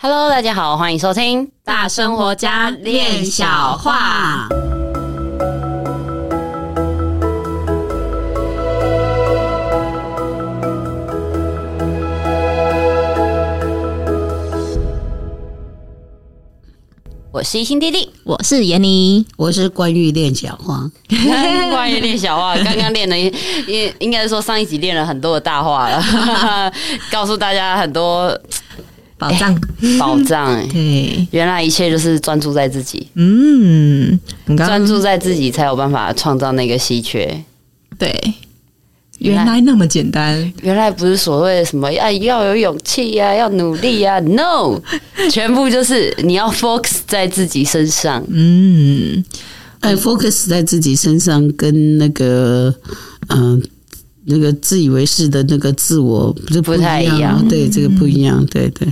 Hello，大家好，欢迎收听《大生活家练小话》。我是一心弟弟，我是闫妮，我是关于练小话。关于练小话，刚刚练了，应应该是说上一集练了很多的大话了，告诉大家很多。宝藏，宝藏，哎，对，原来一切就是专注在自己，嗯，专注在自己才有办法创造那个稀缺，对，原来那么简单，原来不是所谓的什么要要有勇气呀，要努力呀，no，全部就是你要 focus 在自己身上，嗯，哎，focus 在自己身上跟那个，嗯。那个自以为是的那个自我不是不太一样，对，这个不一样，对对，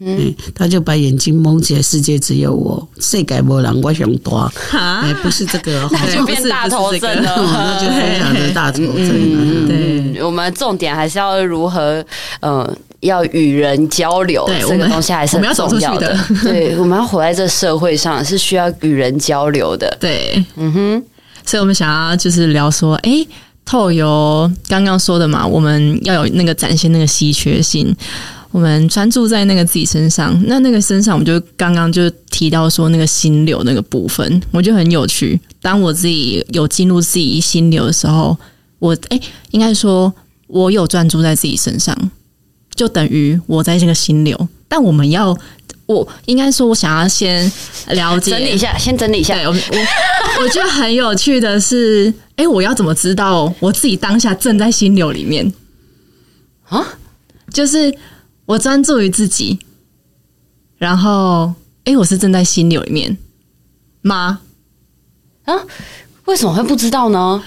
嗯哼，他就把眼睛蒙起来，世界只有我，世界没人，我想多，哎，不是这个，那就变大头针了，那就非常的大头症。对，我们重点还是要如何，嗯，要与人交流，这个东西还是很重要的。对，我们要活在这社会上，是需要与人交流的。对，嗯哼，所以我们想要就是聊说，哎。透由刚刚说的嘛，我们要有那个展现那个稀缺性，我们专注在那个自己身上。那那个身上，我们就刚刚就提到说那个心流那个部分，我觉得很有趣。当我自己有进入自己心流的时候，我诶、欸，应该说我有专注在自己身上，就等于我在这个心流。但我们要。我应该说，我想要先了解，整理一下，先整理一下。对，我我我觉得很有趣的是，哎、欸，我要怎么知道我自己当下正在心流里面啊？就是我专注于自己，然后，哎、欸，我是正在心流里面吗？啊？为什么会不知道呢？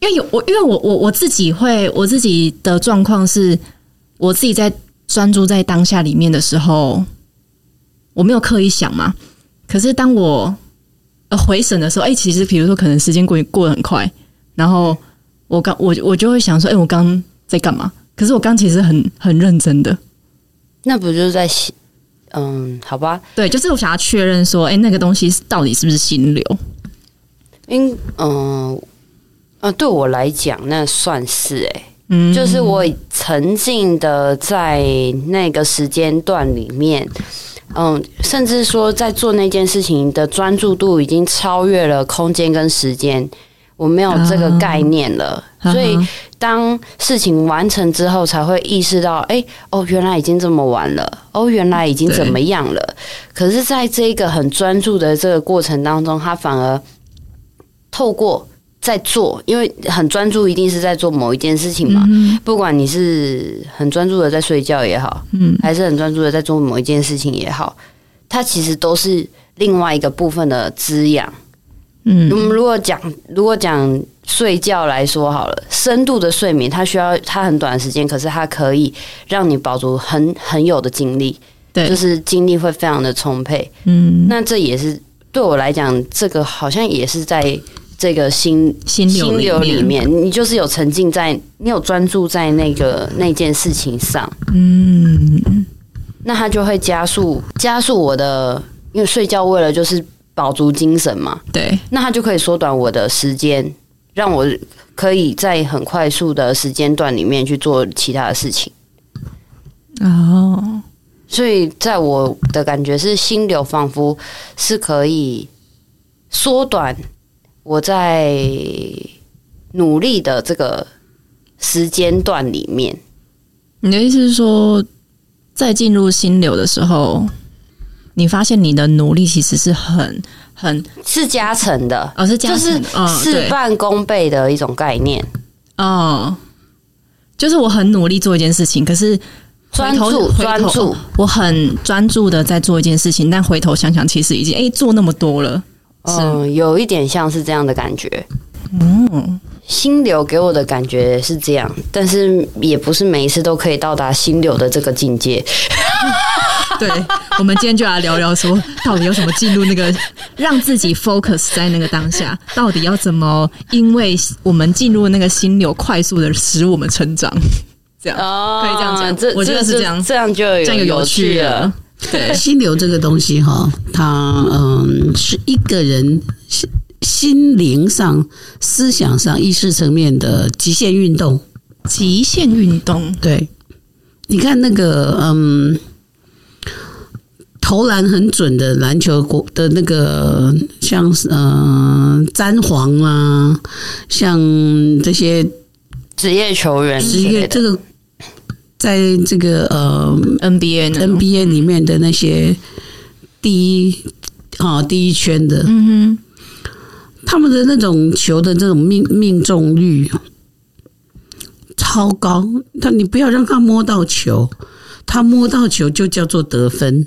因为有我，因为我我我自己会，我自己的状况是，我自己在专注在当下里面的时候。我没有刻意想嘛，可是当我呃回神的时候，哎、欸，其实比如说可能时间过过得很快，然后我刚我我就会想说，哎、欸，我刚在干嘛？可是我刚其实很很认真的，那不就是在心？嗯，好吧，对，就是我想要确认说，哎、欸，那个东西到底是不是心流？因嗯呃，对我来讲，那算是哎、欸，嗯，就是我沉浸的在那个时间段里面。嗯，甚至说在做那件事情的专注度已经超越了空间跟时间，我没有这个概念了。所以当事情完成之后，才会意识到，哎，哦，原来已经这么晚了，哦，原来已经怎么样了。可是，在这个很专注的这个过程当中，他反而透过。在做，因为很专注，一定是在做某一件事情嘛。嗯、不管你是很专注的在睡觉也好，嗯，还是很专注的在做某一件事情也好，它其实都是另外一个部分的滋养。嗯，我们如果讲如果讲睡觉来说好了，深度的睡眠，它需要它很短的时间，可是它可以让你保住很很有的精力，对，就是精力会非常的充沛。嗯，那这也是对我来讲，这个好像也是在。这个心心流里面，你就是有沉浸在，你有专注在那个那件事情上，嗯，那它就会加速加速我的，因为睡觉为了就是保足精神嘛，对，那它就可以缩短我的时间，让我可以在很快速的时间段里面去做其他的事情。哦，所以在我的感觉是，心流仿佛是可以缩短。我在努力的这个时间段里面，你的意思是说，在进入心流的时候，你发现你的努力其实是很很是加成的，哦，是加成，就是事半功倍的一种概念。哦，就是我很努力做一件事情，可是专注专注，我很专注的在做一件事情，但回头想想，其实已经哎做那么多了。嗯，有一点像是这样的感觉。嗯，心流给我的感觉是这样，但是也不是每一次都可以到达心流的这个境界。对，我们今天就来聊聊说，到底有什么进入那个让自己 focus 在那个当下，到底要怎么？因为我们进入那个心流，快速的使我们成长。这样、哦、可以这样讲，这我觉得是这样，这样就有这样有趣了。对，心流这个东西哈，它嗯是一个人心心灵上、思想上、意识层面的极限运动。极限运动，对，你看那个嗯，投篮很准的篮球国的那个，像嗯詹皇啊，像这些职业球员，职业这个。在这个呃 NBA NBA 里面的那些第一啊第一圈的，嗯哼，他们的那种球的这种命命中率超高。他你不要让他摸到球，他摸到球就叫做得分。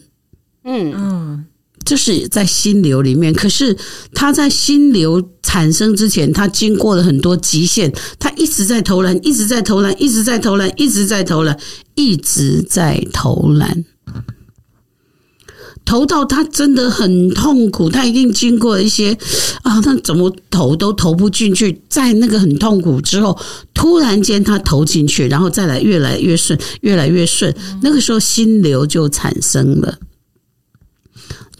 嗯嗯。这是在心流里面，可是他在心流产生之前，他经过了很多极限，他一直在投篮，一直在投篮，一直在投篮，一直在投篮，一直在投篮，投到他真的很痛苦，他一定经过一些啊，他怎么投都投不进去，在那个很痛苦之后，突然间他投进去，然后再来越来越顺，越来越顺，那个时候心流就产生了。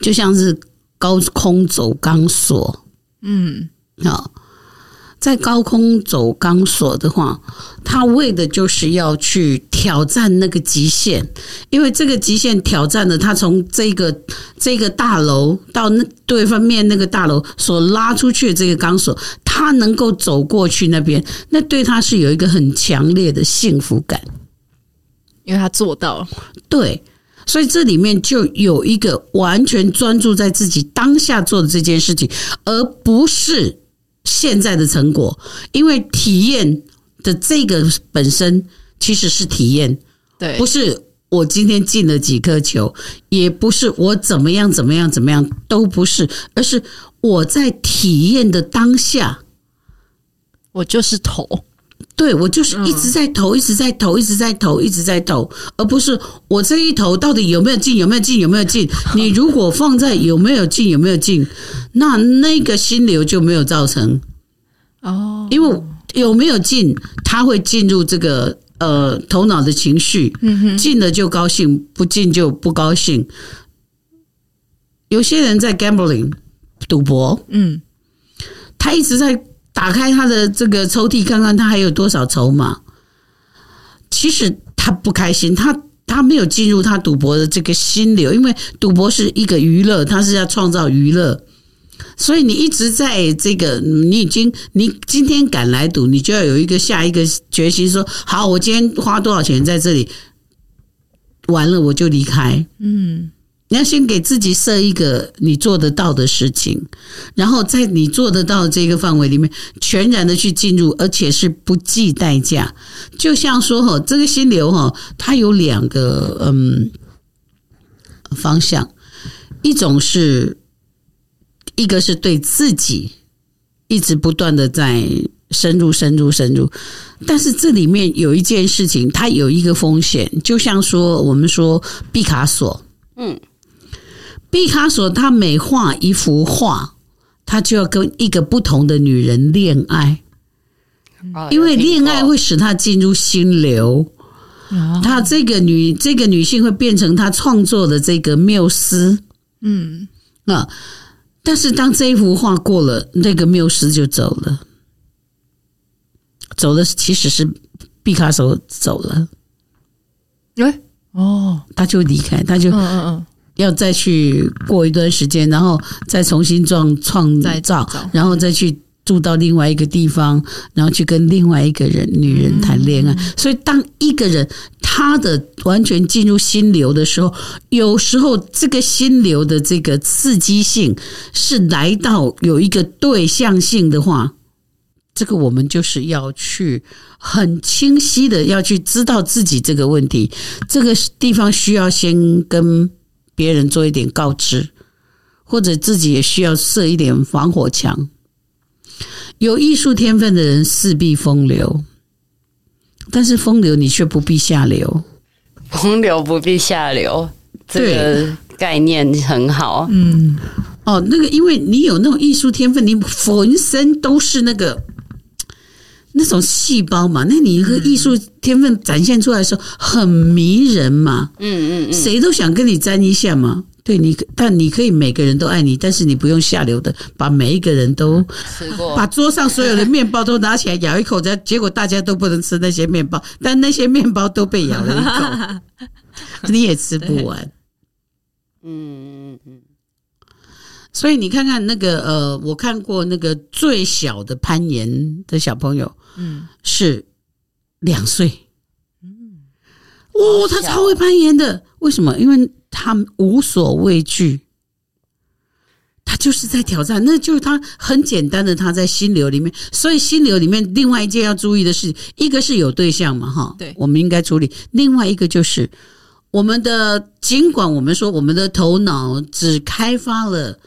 就像是高空走钢索，嗯，好，在高空走钢索的话，他为的就是要去挑战那个极限，因为这个极限挑战的他从这个这个大楼到那对方面那个大楼所拉出去的这个钢索，他能够走过去那边，那对他是有一个很强烈的幸福感，因为他做到了，对。所以这里面就有一个完全专注在自己当下做的这件事情，而不是现在的成果。因为体验的这个本身其实是体验，对，不是我今天进了几颗球，也不是我怎么样怎么样怎么样，都不是，而是我在体验的当下，我就是投。对，我就是一直在投，一直在投，一直在投，一直在投，而不是我这一投到底有没有进，有没有进，有没有进。你如果放在有没有进，有没有进，那那个心流就没有造成哦，因为有没有进，他会进入这个呃头脑的情绪，进了就高兴，不进就不高兴。有些人在 gambling 赌博，嗯，他一直在。打开他的这个抽屉，看看他还有多少筹码。其实他不开心，他他没有进入他赌博的这个心流，因为赌博是一个娱乐，他是要创造娱乐。所以你一直在这个，你已经你今天敢来赌，你就要有一个下一个决心，说好，我今天花多少钱在这里，完了我就离开。嗯。你要先给自己设一个你做得到的事情，然后在你做得到这个范围里面，全然的去进入，而且是不计代价。就像说哈，这个心流哈，它有两个嗯方向，一种是一个是对自己一直不断的在深入、深入、深入，但是这里面有一件事情，它有一个风险，就像说我们说毕卡索，嗯。毕卡索他每画一幅画，他就要跟一个不同的女人恋爱，因为恋爱会使他进入心流。他这个女这个女性会变成他创作的这个缪斯，嗯。啊，但是当这一幅画过了，那个缪斯就走了，走的其实是毕卡索走了。哎，哦，他就离开，他就嗯嗯嗯。要再去过一段时间，然后再重新创创造，然后再去住到另外一个地方，然后去跟另外一个人女人谈恋爱。所以，当一个人他的完全进入心流的时候，有时候这个心流的这个刺激性是来到有一个对象性的话，这个我们就是要去很清晰的要去知道自己这个问题，这个地方需要先跟。别人做一点告知，或者自己也需要设一点防火墙。有艺术天分的人势必风流，但是风流你却不必下流。风流不必下流，这个概念很好。嗯，哦，那个，因为你有那种艺术天分，你浑身都是那个那种细胞嘛，那你一个艺术天分展现出来的时候很迷人嘛，嗯嗯嗯，谁都想跟你沾一下嘛。对你，但你可以每个人都爱你，但是你不用下流的把每一个人都吃过，把桌上所有的面包都拿起来咬一口，再结果大家都不能吃那些面包，但那些面包都被咬了一口，你也吃不完。嗯嗯嗯。所以你看看那个呃，我看过那个最小的攀岩的小朋友，嗯，是两岁，嗯，哦，他超会攀岩的，为什么？因为。他无所畏惧，他就是在挑战。那就是他很简单的，他在心流里面。所以心流里面另外一件要注意的是，一个是有对象嘛，哈，对，我们应该处理。另外一个就是我们的，尽管我们说我们的头脑只开发了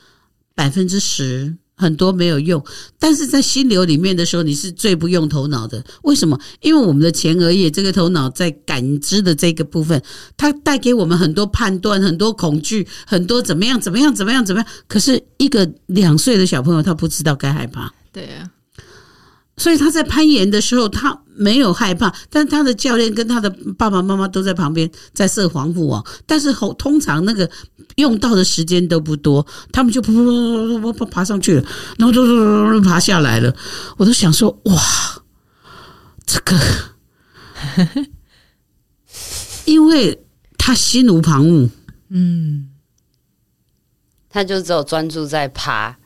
百分之十。很多没有用，但是在心流里面的时候，你是最不用头脑的。为什么？因为我们的前额叶这个头脑在感知的这个部分，它带给我们很多判断、很多恐惧、很多怎么样、怎么样、怎么样、怎么样。可是一个两岁的小朋友，他不知道该害怕。对啊。所以他在攀岩的时候，他没有害怕，但他的教练跟他的爸爸妈妈都在旁边在设防护网。但是通常那个用到的时间都不多，他们就噗噗噗噗噗爬上去了，然后嘟嘟嘟爬下来了。我都想说，哇，这个，因为他心无旁骛，嗯，他就只有专注在爬。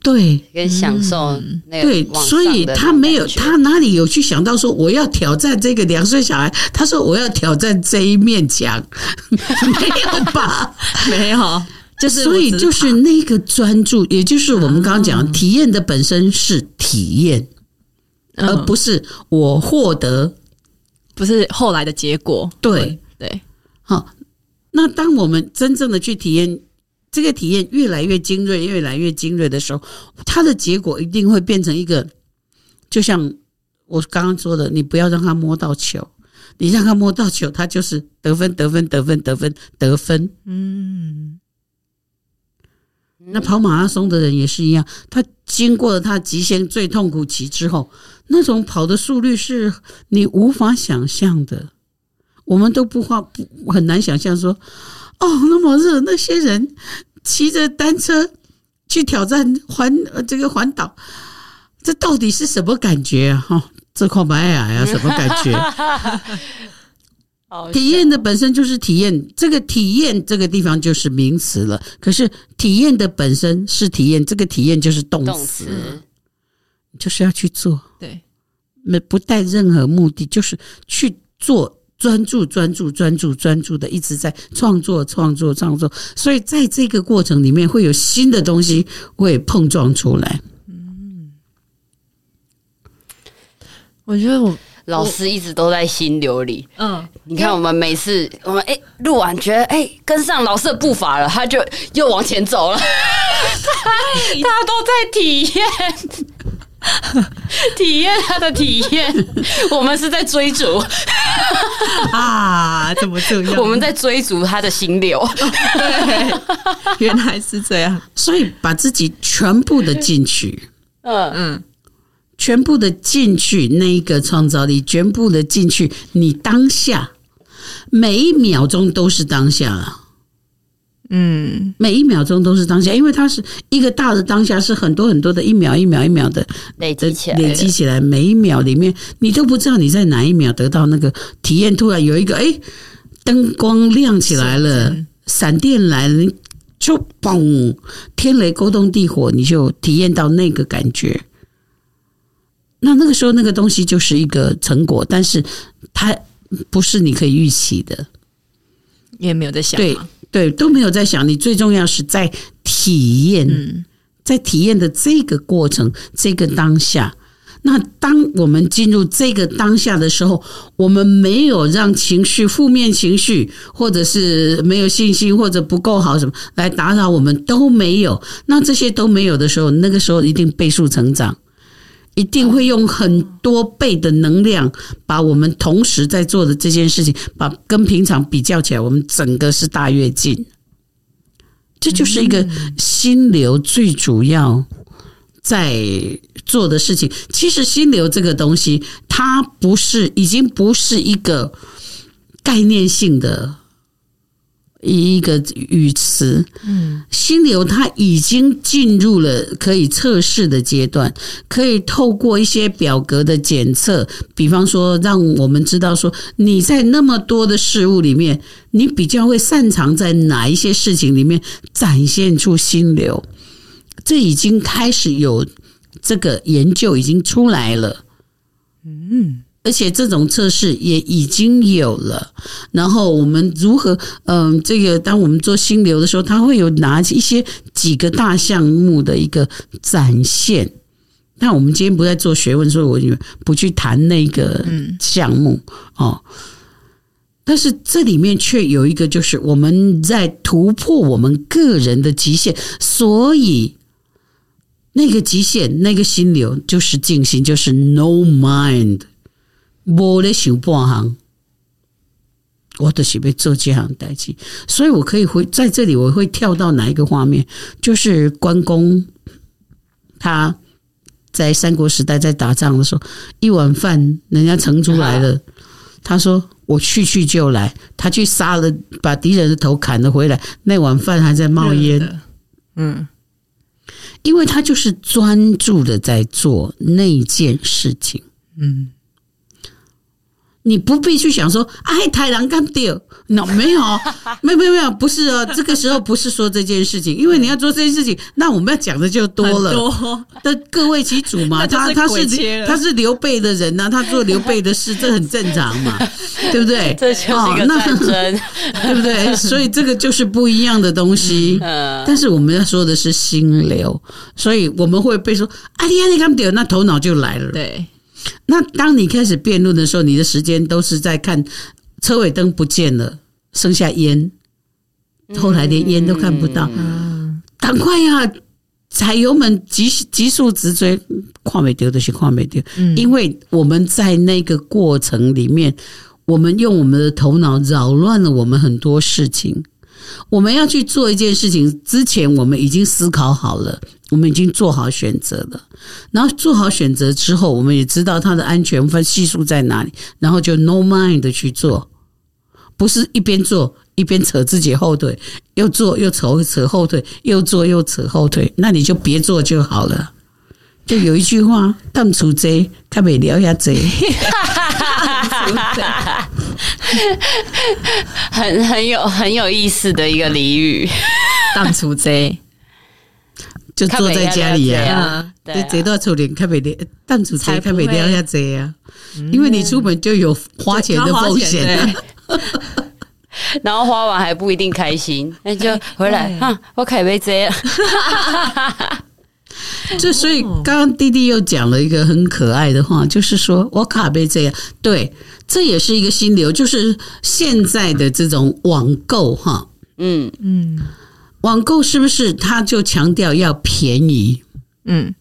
对，跟享受那个对，所以他没有，他哪里有去想到说我要挑战这个两岁小孩？他说我要挑战这一面墙，没有吧？没有，就是所以就是那个专注，也就是我们刚刚讲体验的本身是体验，而不是我获得，不是后来的结果。对对，好，那当我们真正的去体验。这个体验越来越精锐，越来越精锐的时候，它的结果一定会变成一个，就像我刚刚说的，你不要让他摸到球，你让他摸到球，他就是得分，得分，得分，得分，得分。嗯，那跑马拉松的人也是一样，他经过了他极限最痛苦期之后，那种跑的速率是你无法想象的，我们都不花不很难想象说。哦，那么热，那些人骑着单车去挑战环呃这个环岛，这到底是什么感觉啊？哈、哦，这块白呀呀，什么感觉？体验的本身就是体验，这个体验这个地方就是名词了。可是体验的本身是体验，这个体验就是动词，动词就是要去做。对，没不带任何目的，就是去做。专注、专注、专注、专注的一直在创作、创作、创作，所以在这个过程里面会有新的东西会碰撞出来。嗯，我觉得我老师一直都在心流里。嗯，你看我们每次我们哎录完觉得哎跟上老师的步伐了，他就又往前走了。他他 都在体验。体验他的体验，我们是在追逐啊？怎么这样？我们在追逐他的心流。对，原来是这样。所以把自己全部的进去，嗯嗯，全部的进去，那一个创造力，全部的进去，你当下每一秒钟都是当下了。嗯，每一秒钟都是当下，因为它是一个大的当下，是很多很多的一秒一秒一秒的累积起来，累积起来，每一秒里面你都不知道你在哪一秒得到那个体验。突然有一个，哎，灯光亮起来了，闪电来了，就嘣，天雷勾动地火，你就体验到那个感觉。那那个时候，那个东西就是一个成果，但是它不是你可以预期的，也没有在想。对。对，都没有在想，你最重要是在体验，嗯、在体验的这个过程，这个当下。那当我们进入这个当下的时候，我们没有让情绪、负面情绪，或者是没有信心，或者不够好什么来打扰我们，都没有。那这些都没有的时候，那个时候一定倍速成长。一定会用很多倍的能量，把我们同时在做的这件事情，把跟平常比较起来，我们整个是大跃进。这就是一个心流最主要在做的事情。其实心流这个东西，它不是已经不是一个概念性的。一个语词，嗯，心流它已经进入了可以测试的阶段，可以透过一些表格的检测，比方说让我们知道说你在那么多的事物里面，你比较会擅长在哪一些事情里面展现出心流，这已经开始有这个研究已经出来了，嗯。而且这种测试也已经有了，然后我们如何，嗯，这个当我们做心流的时候，它会有哪一些几个大项目的一个展现。那我们今天不在做学问，所以我就不去谈那个项目哦。但是这里面却有一个，就是我们在突破我们个人的极限，所以那个极限，那个心流就是静心，就是 no mind。我咧想半行，我都是要做这行代志，所以我可以回在这里，我会跳到哪一个画面？就是关公他在三国时代在打仗的时候，一碗饭人家盛出来了，他说我去去就来，他去杀了，把敌人的头砍了回来，那碗饭还在冒烟。嗯，因为他就是专注的在做那件事情。嗯。你不必去想说，哎，太郎干掉，no 没有，没有没有没有，不是哦，这个时候不是说这件事情，因为你要做这件事情，那我们要讲的就多了。多的各为其主嘛，他他是他是刘备的人呐、啊，他做刘备的事，这很正常嘛，对不对？这就是一个战争，对不对？所以这个就是不一样的东西。但是我们要说的是心流，所以我们会被说，哎呀，你干掉，那头脑就来了。对。那当你开始辩论的时候，你的时间都是在看车尾灯不见了，剩下烟，后来连烟都看不到。赶快呀，踩油门，急急速直追，跨没丢的是跨没丢。因为我们在那个过程里面，我们用我们的头脑扰乱了我们很多事情。我们要去做一件事情之前，我们已经思考好了，我们已经做好选择了。然后做好选择之后，我们也知道它的安全分系数在哪里，然后就 no mind 的去做，不是一边做一边扯自己后腿，又做又扯扯后腿，又做又扯后腿，那你就别做就好了。就有一句话，当初贼，他没聊下贼。很很有很有意思的一个俚语，当初贼。就坐在家里呀，对，贼到处连看没聊，当初贼看没聊下贼啊，因为你出门就有花钱的风险，然后花完还不一定开心，那就回来哈，我开杯贼。就所以，刚刚弟弟又讲了一个很可爱的话，就是说我卡被这样，对，这也是一个心流，就是现在的这种网购哈，嗯嗯，网购是不是他就强调要便宜？嗯，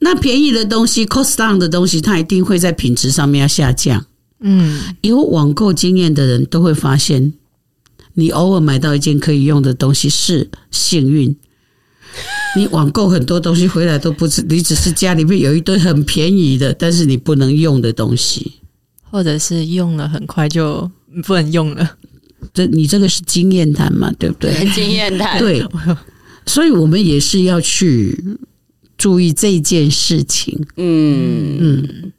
那便宜的东西，cost down 的东西，它一定会在品质上面要下降。嗯，有网购经验的人都会发现，你偶尔买到一件可以用的东西是幸运。你网购很多东西回来都不是，你只是家里面有一堆很便宜的，但是你不能用的东西，或者是用了很快就不能用了。这你这个是经验谈嘛，对不对？经验谈。对，所以我们也是要去注意这件事情。嗯嗯，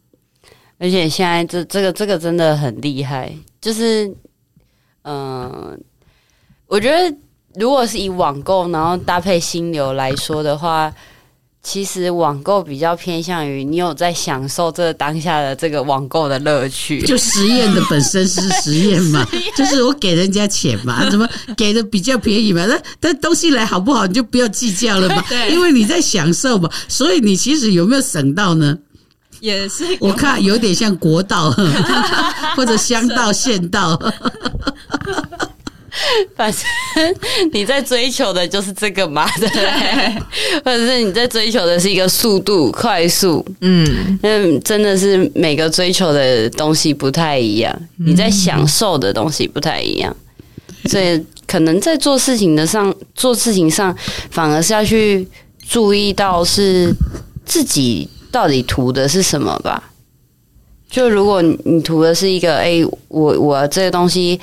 而且现在这这个这个真的很厉害，就是嗯、呃，我觉得。如果是以网购然后搭配心流来说的话，其实网购比较偏向于你有在享受这当下的这个网购的乐趣。就实验的本身是实验嘛，就是我给人家钱嘛，怎么给的比较便宜嘛？那但东西来好不好你就不要计较了嘛，因为你在享受嘛，所以你其实有没有省到呢？也是，我看有点像国道或者乡道、县道。反正你在追求的就是这个嘛，对不对？或者是你在追求的是一个速度快速，嗯，那真的是每个追求的东西不太一样，你在享受的东西不太一样，所以可能在做事情的上做事情上，反而是要去注意到是自己到底图的是什么吧。就如果你你图的是一个，哎，我我这个东西，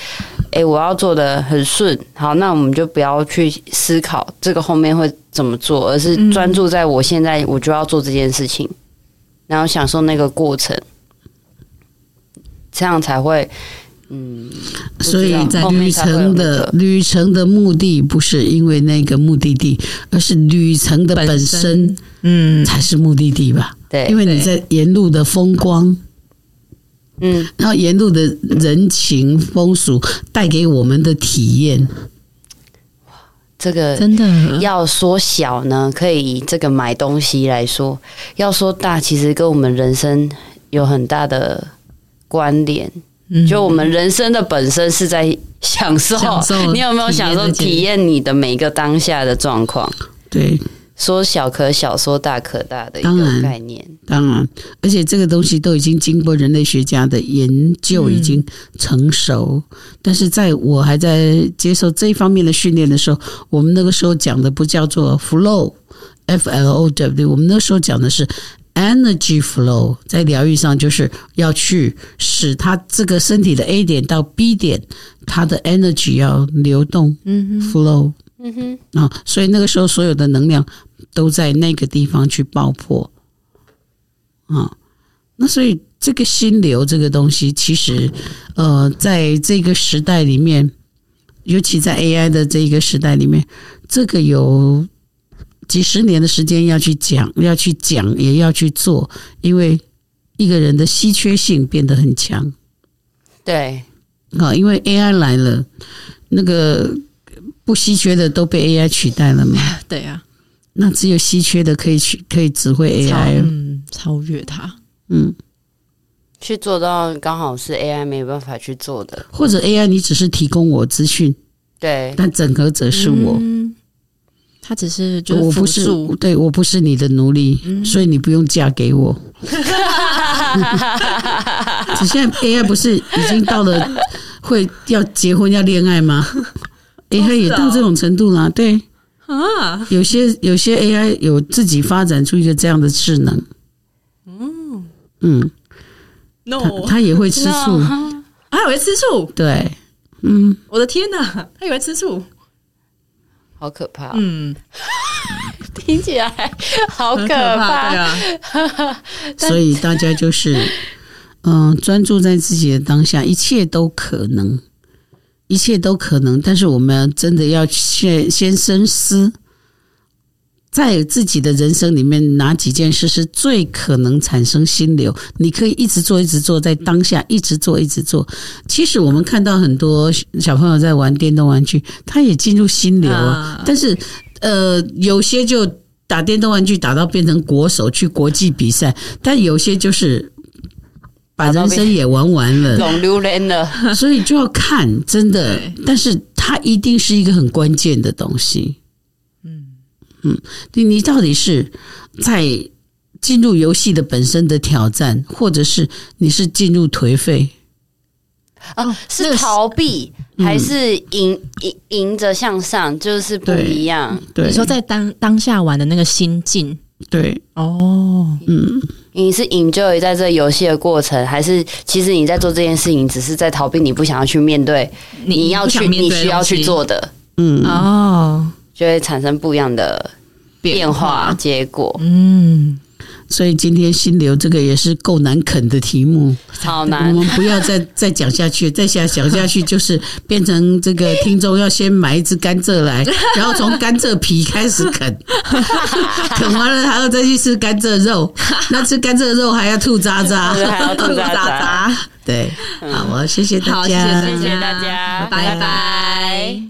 哎，我要做的很顺，好，那我们就不要去思考这个后面会怎么做，而是专注在我现在我就要做这件事情，然后享受那个过程，这样才会，嗯。所以在旅程的旅程的目的不是因为那个目的地，而是旅程的本身，嗯，才是目的地吧？对，因为你在沿路的风光。嗯，然后沿路的人情风俗带给我们的体验，哇，这个真的要说小呢，可以以这个买东西来说；要说大，其实跟我们人生有很大的关联。嗯，就我们人生的本身是在享受，享受你有没有享受体验你的每一个当下的状况？对。说小可小，说大可大的一个概念，当然，而且这个东西都已经经过人类学家的研究，已经成熟。嗯、但是在我还在接受这一方面的训练的时候，我们那个时候讲的不叫做 flow，f l o w，我们那时候讲的是 energy flow，在疗愈上就是要去使他这个身体的 A 点到 B 点，它的 energy 要流动，嗯，flow。嗯哼，啊，所以那个时候所有的能量都在那个地方去爆破，啊，那所以这个心流这个东西，其实呃，在这个时代里面，尤其在 AI 的这个时代里面，这个有几十年的时间要去讲，要去讲，也要去做，因为一个人的稀缺性变得很强。对，啊，因为 AI 来了，那个。不稀缺的都被 AI 取代了嘛？对呀、啊，那只有稀缺的可以去，可以指挥 AI，嗯，超越它，嗯，去做到刚好是 AI 没有办法去做的，或者 AI 你只是提供我资讯，对，但整合者是我，嗯，他只是就我不是，对我不是你的奴隶，嗯、所以你不用嫁给我。只现在 AI 不是已经到了会要结婚要恋爱吗？AI 也到这种程度了，对啊，有些有些 AI 有自己发展出一个这样的智能，嗯。嗯，no，他也会吃醋，他也会吃醋，对，嗯，我的天哪，他也会吃醋，好可怕，嗯，听起来好可怕，对啊，所以大家就是嗯，专注在自己的当下，一切都可能。一切都可能，但是我们真的要先先深思，在自己的人生里面，哪几件事是最可能产生心流？你可以一直做，一直做，在当下一直做，一直做。其实我们看到很多小朋友在玩电动玩具，他也进入心流啊。但是，呃，有些就打电动玩具打到变成国手去国际比赛，但有些就是。把人生也玩完了，总溜人了，所以就要看真的，但是它一定是一个很关键的东西。嗯嗯，你你到底是在进入游戏的本身的挑战，或者是你是进入颓废啊？是逃避还是迎迎迎着向上？就是不一样。对，你说在当当下玩的那个心境。对哦，嗯，你是 enjoy 在这游戏的过程，还是其实你在做这件事情，只是在逃避你不想要去面对你要去你需要去做的，嗯。哦，就会产生不一样的变化结果，嗯。所以今天心流这个也是够难啃的题目，好难。我们不要再再讲下去，再想讲下去就是变成这个听众要先买一只甘蔗来，然后从甘蔗皮开始啃，啃完了还要再去吃甘蔗肉，那吃甘蔗肉还要吐渣渣，还要吐渣渣。对，好，我谢谢大家，谢谢大家，拜拜。